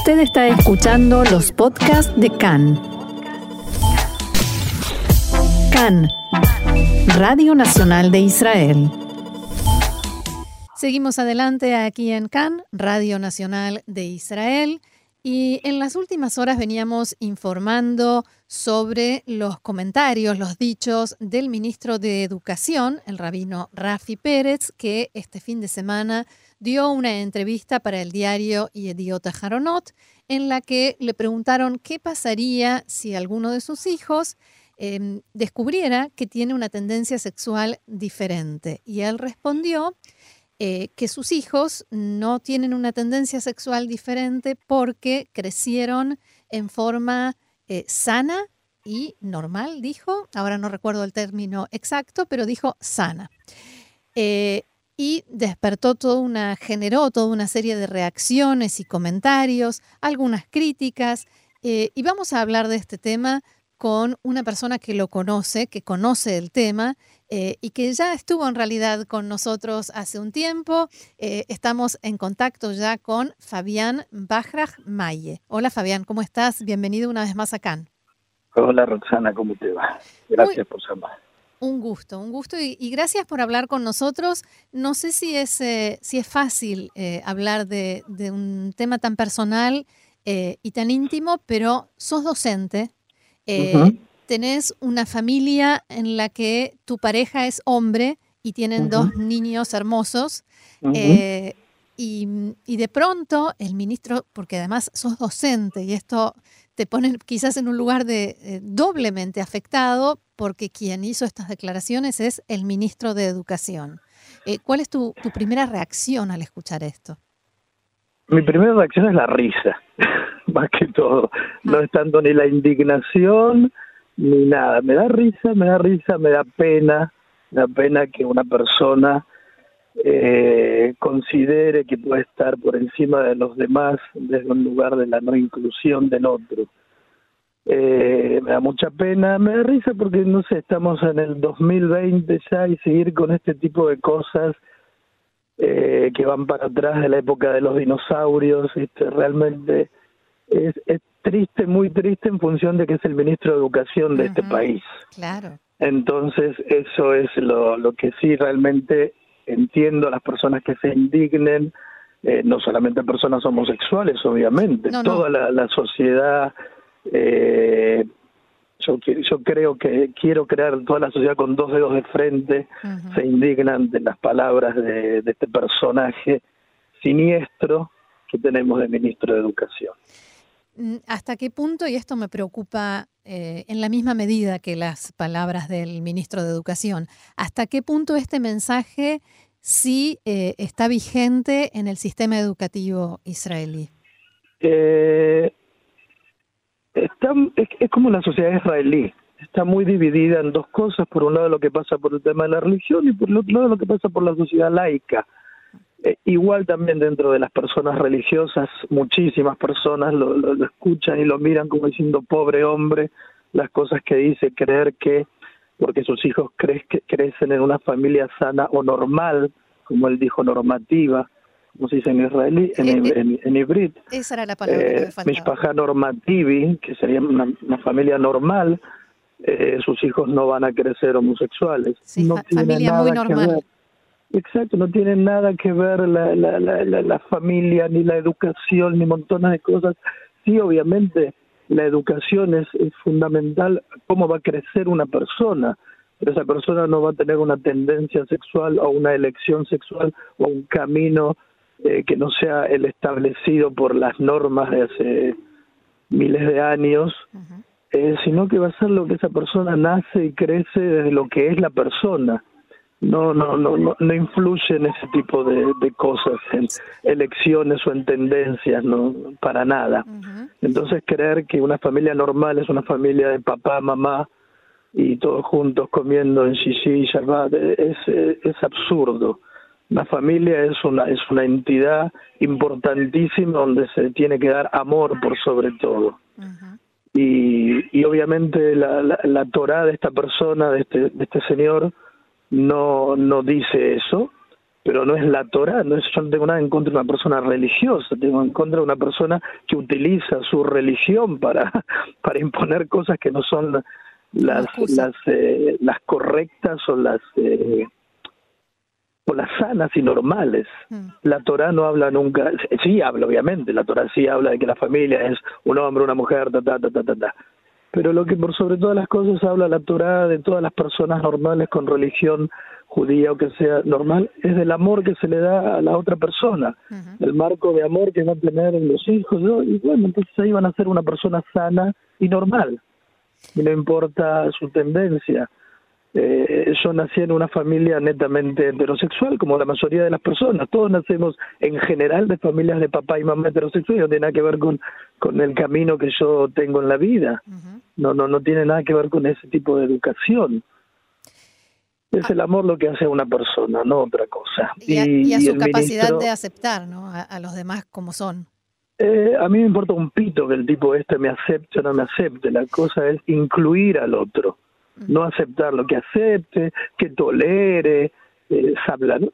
Usted está escuchando los podcasts de CAN. CAN, Radio Nacional de Israel. Seguimos adelante aquí en CAN, Radio Nacional de Israel. Y en las últimas horas veníamos informando sobre los comentarios, los dichos del ministro de Educación, el rabino Rafi Pérez, que este fin de semana dio una entrevista para el diario Yediota Jaronot, en la que le preguntaron qué pasaría si alguno de sus hijos em, descubriera que tiene una tendencia sexual diferente. Y él respondió eh, que sus hijos no tienen una tendencia sexual diferente porque crecieron en forma eh, sana y normal, dijo. Ahora no recuerdo el término exacto, pero dijo sana. Eh, y despertó toda una, generó toda una serie de reacciones y comentarios, algunas críticas. y vamos a hablar de este tema con una persona que lo conoce, que conoce el tema eh, y que ya estuvo en realidad con nosotros hace un tiempo. Eh, estamos en contacto ya con Fabián Bajraj Maye. Hola Fabián, ¿cómo estás? Bienvenido una vez más acá. Hola Roxana, ¿cómo te va? Gracias por llamar. Un gusto, un gusto y, gracias por hablar con nosotros. No sé si es, eh, si es fácil hablar de, de, un tema tan personal y tan íntimo, pero sos docente, tenés una familia en la que tu pareja es hombre y tienen dos niños hermosos. Eh, y, de pronto el ministro, porque además sos docente y esto te pone quizás en un lugar de eh, doblemente afectado porque quien hizo estas declaraciones es el ministro de Educación. Eh, ¿Cuál es tu, tu, primera reacción al escuchar esto? Mi primera reacción es la risa, más que todo. No ah. es tanto ni la indignación, ni nada. Me da risa, me da risa, me da pena, me da pena que una persona eh, considere que puede estar por encima de los demás desde un lugar de la no inclusión del otro. Eh, me da mucha pena, me da risa porque, no sé, estamos en el 2020 ya y seguir con este tipo de cosas eh, que van para atrás de la época de los dinosaurios, este, realmente es, es triste, muy triste en función de que es el ministro de Educación de este país. Claro. Entonces, eso es lo, lo que sí realmente entiendo a las personas que se indignen, eh, no solamente personas homosexuales, obviamente, toda La, sociedad, eh, yo, yo creo que quiero crear toda la sociedad con dos dedos de frente, se indignan de las palabras de, de este personaje siniestro que tenemos de ministro de Educación. Mm, ¿Hasta qué punto, y esto me preocupa eh, en la misma medida que las palabras del ministro de Educación, hasta qué punto este mensaje sí eh, está vigente en el sistema educativo israelí? Eh, está, es, como la sociedad israelí, está muy dividida en dos cosas, por un lado lo que pasa por el tema de la religión y por otro lado lo que pasa por la sociedad laica. Eh, igual también dentro de las personas religiosas, muchísimas personas lo, escuchan y lo miran como diciendo pobre hombre, las cosas que dice, creer que porque sus hijos cre que crecen en una familia sana o normal, como él dijo, normativa, como se dice en israelí, en, eh, eh, en, en, Esa era la palabra que normativi, que sería una, familia normal, sus hijos no van a crecer homosexuales. Sí, no familia muy normal. Exacto, no tiene nada que ver la, la, la, la, familia, ni la educación, ni montones de cosas. Sí, obviamente, la educación es, es fundamental, cómo va a crecer una persona, pero esa persona no va a tener una tendencia sexual o una elección sexual o un camino eh, que no sea el establecido por las normas de hace miles de años, eh, sino que va a ser lo que esa persona nace y crece desde lo que es la persona no, no, no, no, no influye en ese tipo de, de, cosas, en elecciones o en tendencias, no, para nada. Entonces creer que una familia normal es una familia de papá, mamá y todos juntos comiendo en Shishi y Shabbat es, es absurdo. Una familia es una, es una entidad importantísima donde se tiene que dar amor por sobre todo. y, y obviamente la, la, la Torah de esta persona, de este, de este señor, no, no dice eso. pero no es la Torah, no es, yo no tengo nada en contra de una persona religiosa, tengo en contra de una persona que utiliza su religión para, para imponer cosas que no son las las, eh, las correctas o las eh, o las sanas y normales. Mm. La Torah no habla nunca, sí habla obviamente, la Torah sí habla de que la familia es un hombre, una mujer, ta, ta, ta, ta, ta, ta. Pero lo que por sobre todas las cosas habla la Torah de todas las personas normales con religión judía o que sea normal, es del amor que se le da a la otra persona, el marco de amor que va a tener los hijos, y bueno, entonces ahí van a ser una persona sana y normal, y no importa su tendencia. Eh, yo nací en una familia netamente heterosexual, como la mayoría de las personas. Todos nacemos en general de familias de papá y mamá heterosexuales, no tiene nada que ver con, con el camino que yo tengo en la vida. No, no, no tiene nada que ver con ese tipo de educación. Es el amor lo que hace a una persona, no otra cosa. Y, a, su capacidad de aceptar ¿no? a, los demás como son. Eh, a mí me importa un pito que el tipo este me acepte o no me acepte. La cosa es incluir al otro, no aceptar lo que acepte, que tolere, eh.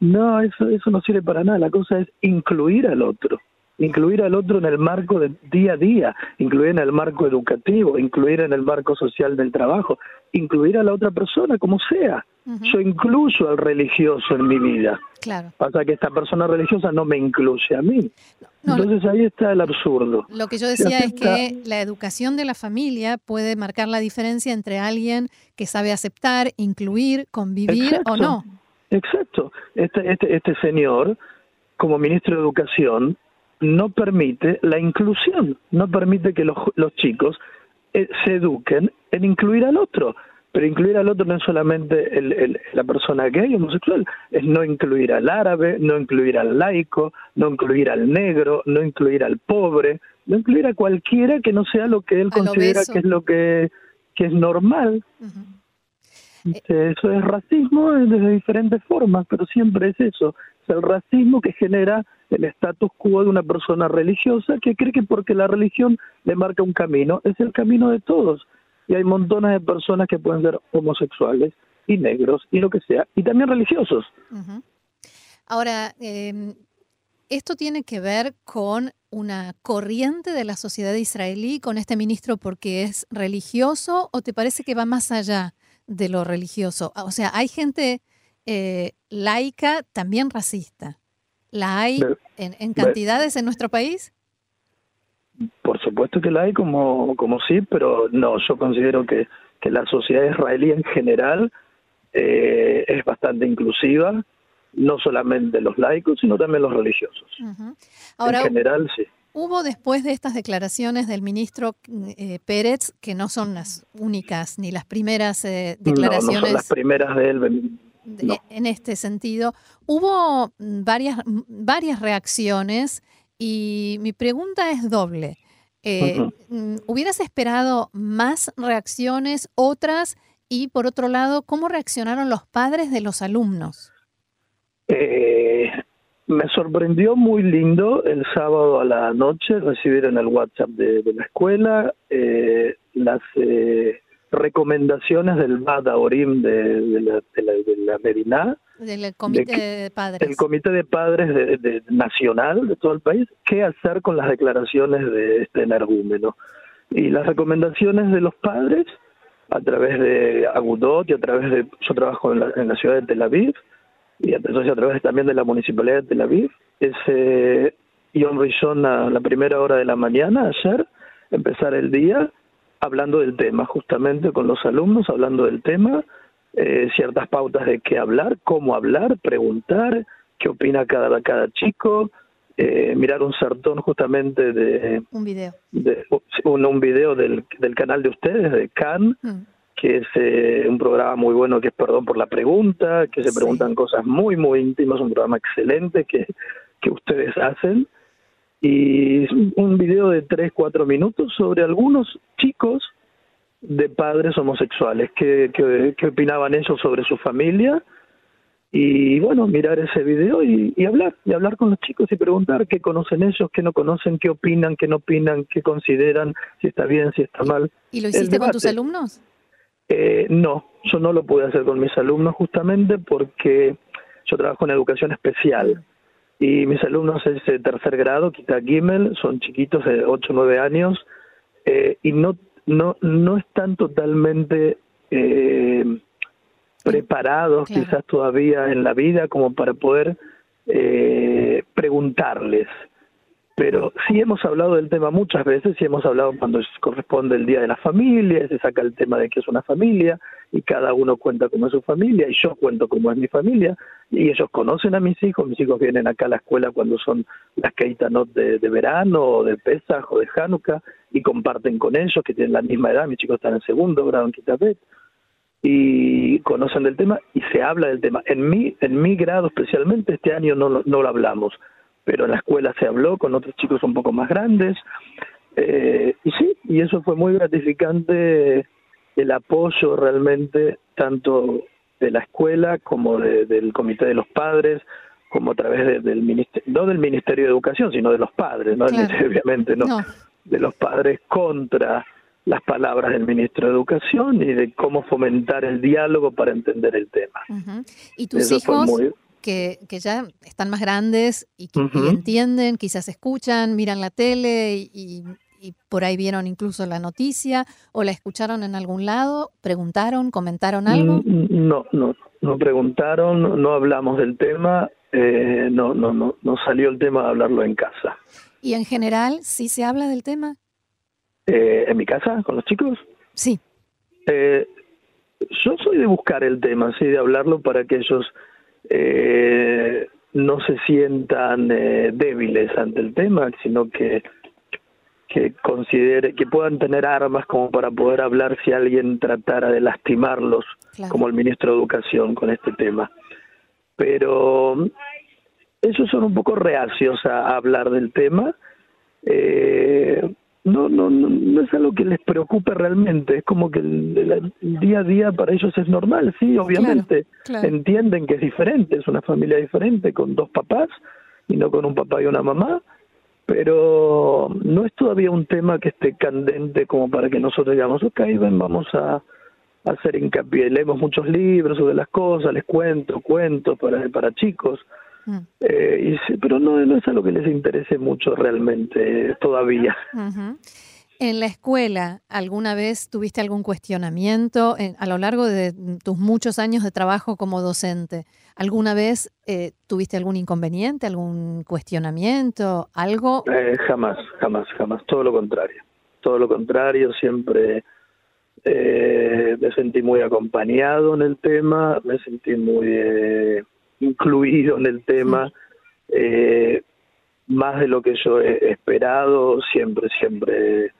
No, eso, eso no sirve para nada. La cosa es incluir al otro incluir al otro en el marco de día a día, incluir en el marco educativo, incluir en el marco social del trabajo, incluir a la otra persona como sea. Yo incluyo al religioso en mi vida. Claro. Pasa que esta persona religiosa no me incluye a mí. Entonces ahí está el absurdo. Lo que yo decía es que la educación de la familia puede marcar la diferencia entre alguien que sabe aceptar, incluir, convivir o no. Exacto. Este, este, este señor, como ministro de Educación, no permite la inclusión, no permite que los, los chicos eh, se eduquen en incluir al otro. Pero incluir al otro no es solamente el, la persona gay homosexual, es no incluir al árabe, no incluir al laico, no incluir al negro, no incluir al pobre, no incluir a cualquiera que no sea lo que él considera que es lo que, que es normal. Eso es racismo desde diferentes formas, pero siempre es eso, es el racismo que genera el status quo de una persona religiosa que cree que porque la religión le marca un camino, es el camino de todos y hay montones de personas que pueden ser homosexuales y negros y lo que sea, y también religiosos. Ahora, em, ¿esto tiene que ver con una corriente de la sociedad israelí, con este ministro porque es religioso, o te parece que va más allá de lo religioso? O sea, hay gente eh, laica también racista. ¿La hay en cantidades en nuestro país? Por supuesto que la hay como, como sí, pero no, yo considero que, que la sociedad israelí en general eh, es bastante inclusiva, no solamente los laicos, sino también los religiosos. Ahora, en general, sí. Hubo después de estas declaraciones del ministro eh, Pérez, que no son las únicas ni las primeras eh, declaraciones. No, no son las primeras de él. En este sentido, hubo varias, varias reacciones y mi pregunta es doble. Eh, mm, ¿Hubieras esperado más reacciones, otras? Y por otro lado, ¿cómo reaccionaron los padres de los alumnos? Eh, me sorprendió muy lindo el sábado a la noche recibir en el WhatsApp de, la escuela eh, las recomendaciones del Bada Orim de, la, de, la, de la Medina del comité de, padres. El comité de padres de, nacional de todo el país, qué hacer con las declaraciones de este energúmeno. Y las recomendaciones de los padres, a través de Agudot y a través de, yo trabajo en la, en la ciudad de Tel Aviv, y a, a través también de la municipalidad de Tel Aviv, es eh, Rishon a la primera hora de la mañana, ayer, empezar el día hablando del tema, justamente con los alumnos, hablando del tema, eh, ciertas pautas de qué hablar, cómo hablar, preguntar, qué opina cada, cada chico, eh, mirar un sertón justamente de... Un video. De, un, un video del, del canal de ustedes, de CAN, mm. que es eh, un programa muy bueno que es Perdón por la Pregunta, que se preguntan cosas muy, muy íntimas, un programa excelente que, que ustedes hacen. Y un video de 3, 4 minutos sobre algunos chicos de padres homosexuales, qué, qué, opinaban ellos sobre su familia y bueno, mirar ese video y, hablar, y hablar con los chicos y preguntar qué conocen ellos, qué no conocen, qué opinan, qué no opinan, qué consideran, si está bien, si está mal. ¿Y lo hiciste con tus alumnos? Eh, no, yo no lo pude hacer con mis alumnos justamente porque yo trabajo en educación especial y mis alumnos es de tercer grado, Kita Gimel, son chiquitos de 8 o 9 años eh, y no, no, no están totalmente eh, preparados quizás todavía en la vida como para poder eh, preguntarles pero sí hemos hablado del tema muchas veces, sí hemos hablado cuando corresponde el Día de la Familia, se saca el tema de que es una familia y cada uno cuenta cómo es su familia y yo cuento cómo es mi familia y ellos conocen a mis hijos, mis hijos vienen acá a la escuela cuando son las Keitanot de, de verano o de Pesach o de Hanukkah y comparten con ellos que tienen la misma edad, mis chicos están en segundo grado en Kitabet y conocen del tema y se habla del tema. En mi, en mi grado especialmente este año no, no lo hablamos pero en la escuela se habló con otros chicos un poco más grandes. Eh, y sí, y eso fue muy gratificante el apoyo realmente tanto de la escuela como del comité de los padres, como a través del ministerio, no del Ministerio de Educación, sino de los padres, no obviamente no, de los padres contra las palabras del ministro de Educación y de cómo fomentar el diálogo para entender el tema. ¿Y tus hijos? Que, ya están más grandes y que entienden, quizás escuchan, miran la tele y, por ahí vieron incluso la noticia o la escucharon en algún lado, preguntaron, comentaron algo? Mm, no, no, no preguntaron, no hablamos del tema, eh, no, no, no, no salió el tema de hablarlo en casa. ¿Y en general sí se habla del tema? Eh, ¿En mi casa, con los chicos? Sí. Eh, yo soy de buscar el tema, sí, de hablarlo para que ellos eh, no se sientan eh, débiles ante el tema, sino que que considere que puedan tener armas como para poder hablar si alguien tratara de lastimarlos, como el ministro de Educación con este tema. Pero ellos son un poco reacios a, hablar del tema. Eh, no, no, no, es algo que les preocupe realmente, es como que el, día a día para ellos es normal, sí, obviamente, entienden que es diferente, es una familia diferente con dos papás y no con un papá y una mamá, pero no es todavía un tema que esté candente como para que nosotros digamos, ok, ven, vamos a, hacer hincapié, leemos muchos libros sobre las cosas, les cuento, cuento para, para chicos, Mm. Eh, y, pero no, no es algo que les interese mucho realmente todavía. En la escuela, ¿alguna vez tuviste algún cuestionamiento a lo largo de tus muchos años de trabajo como docente? ¿Alguna vez eh, tuviste algún inconveniente, algún cuestionamiento, algo? Eh, jamás, jamás, jamás. Todo lo contrario. Todo lo contrario, siempre me sentí muy acompañado en el tema, me sentí muy incluido en el tema, eh, más de lo que yo he esperado, siempre, siempre,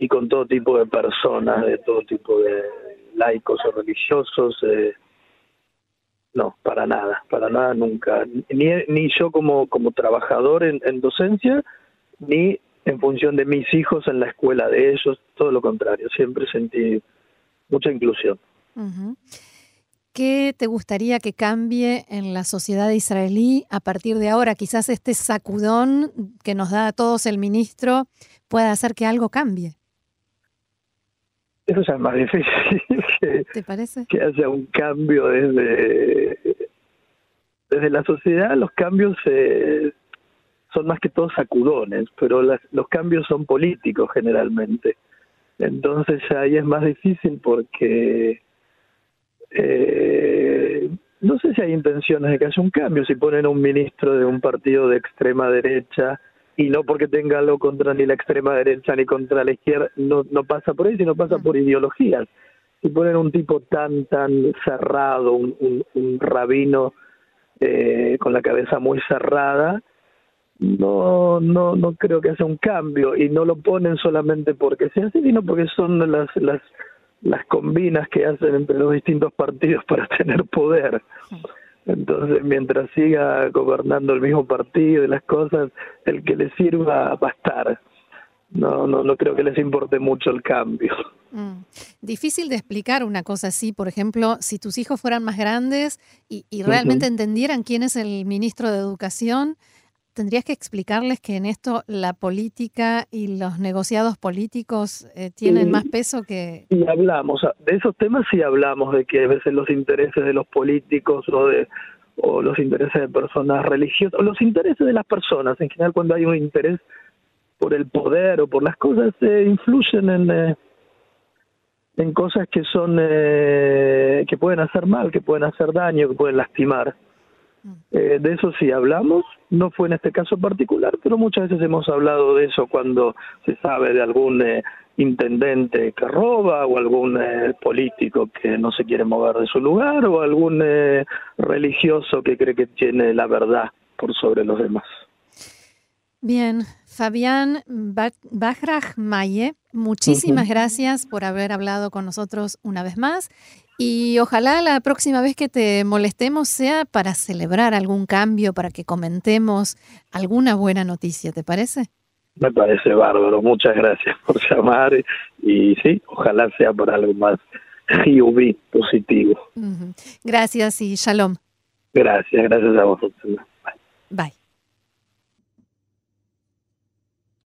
y con todo tipo de personas, de todo tipo de laicos o religiosos. Eh, no, para nada, para nada nunca. Ni, ni yo como, como trabajador en, docencia, ni en función de mis hijos en la escuela de ellos, todo lo contrario, siempre sentí mucha inclusión. ¿Qué te gustaría que cambie en la sociedad israelí a partir de ahora? Quizás este sacudón que nos da a todos el ministro pueda hacer que algo cambie. Eso ya es más difícil que, ¿Te parece? que haya un cambio desde, desde la sociedad. Los cambios eh, son más que todos sacudones, pero los cambios son políticos generalmente. Entonces ahí es más difícil porque eh, no sé si hay intenciones de que haya un cambio, si ponen a un ministro de un partido de extrema derecha y no porque tenga algo contra ni la extrema derecha ni contra la izquierda, no, pasa por ahí, sino pasa por ideologías. Si ponen un tipo tan, tan cerrado, un, un, rabino eh, con la cabeza muy cerrada, no, no, no creo que haya un cambio y no lo ponen solamente porque sea así, sino porque son las, las las combinas que hacen entre los distintos partidos para tener poder. Entonces, mientras siga gobernando el mismo partido y las cosas, el que le sirva va a estar. No, no, no creo que les importe mucho el cambio. Mm. Difícil de explicar una cosa así, por ejemplo, si tus hijos fueran más grandes y, realmente entendieran quién es el ministro de Educación, tendrías que explicarles que en esto la política y los negociados políticos eh, tienen más peso que... Y hablamos, de esos temas sí hablamos, de que a veces los intereses de los políticos o de, o los intereses de personas religiosas, o los intereses de las personas. En general, cuando hay un interés por el poder o por las cosas, se influyen en, eh, en cosas que son, eh, que pueden hacer mal, que pueden hacer daño, que pueden lastimar. Mm. Eh, de eso sí hablamos, no fue en este caso particular, pero muchas veces hemos hablado de eso cuando se sabe de algún eh, intendente que roba o algún eh, político que no se quiere mover de su lugar o algún eh, religioso que cree que tiene la verdad por sobre los demás. Bien, Fabián Bajraj Maye, muchísimas gracias por haber hablado con nosotros una vez más y ojalá la próxima vez que te molestemos sea para celebrar algún cambio, para que comentemos alguna buena noticia, ¿te parece? Me parece bárbaro, muchas gracias por llamar y sí, ojalá sea por algo más positivo. Gracias y shalom. Gracias, gracias a vosotros. Bye.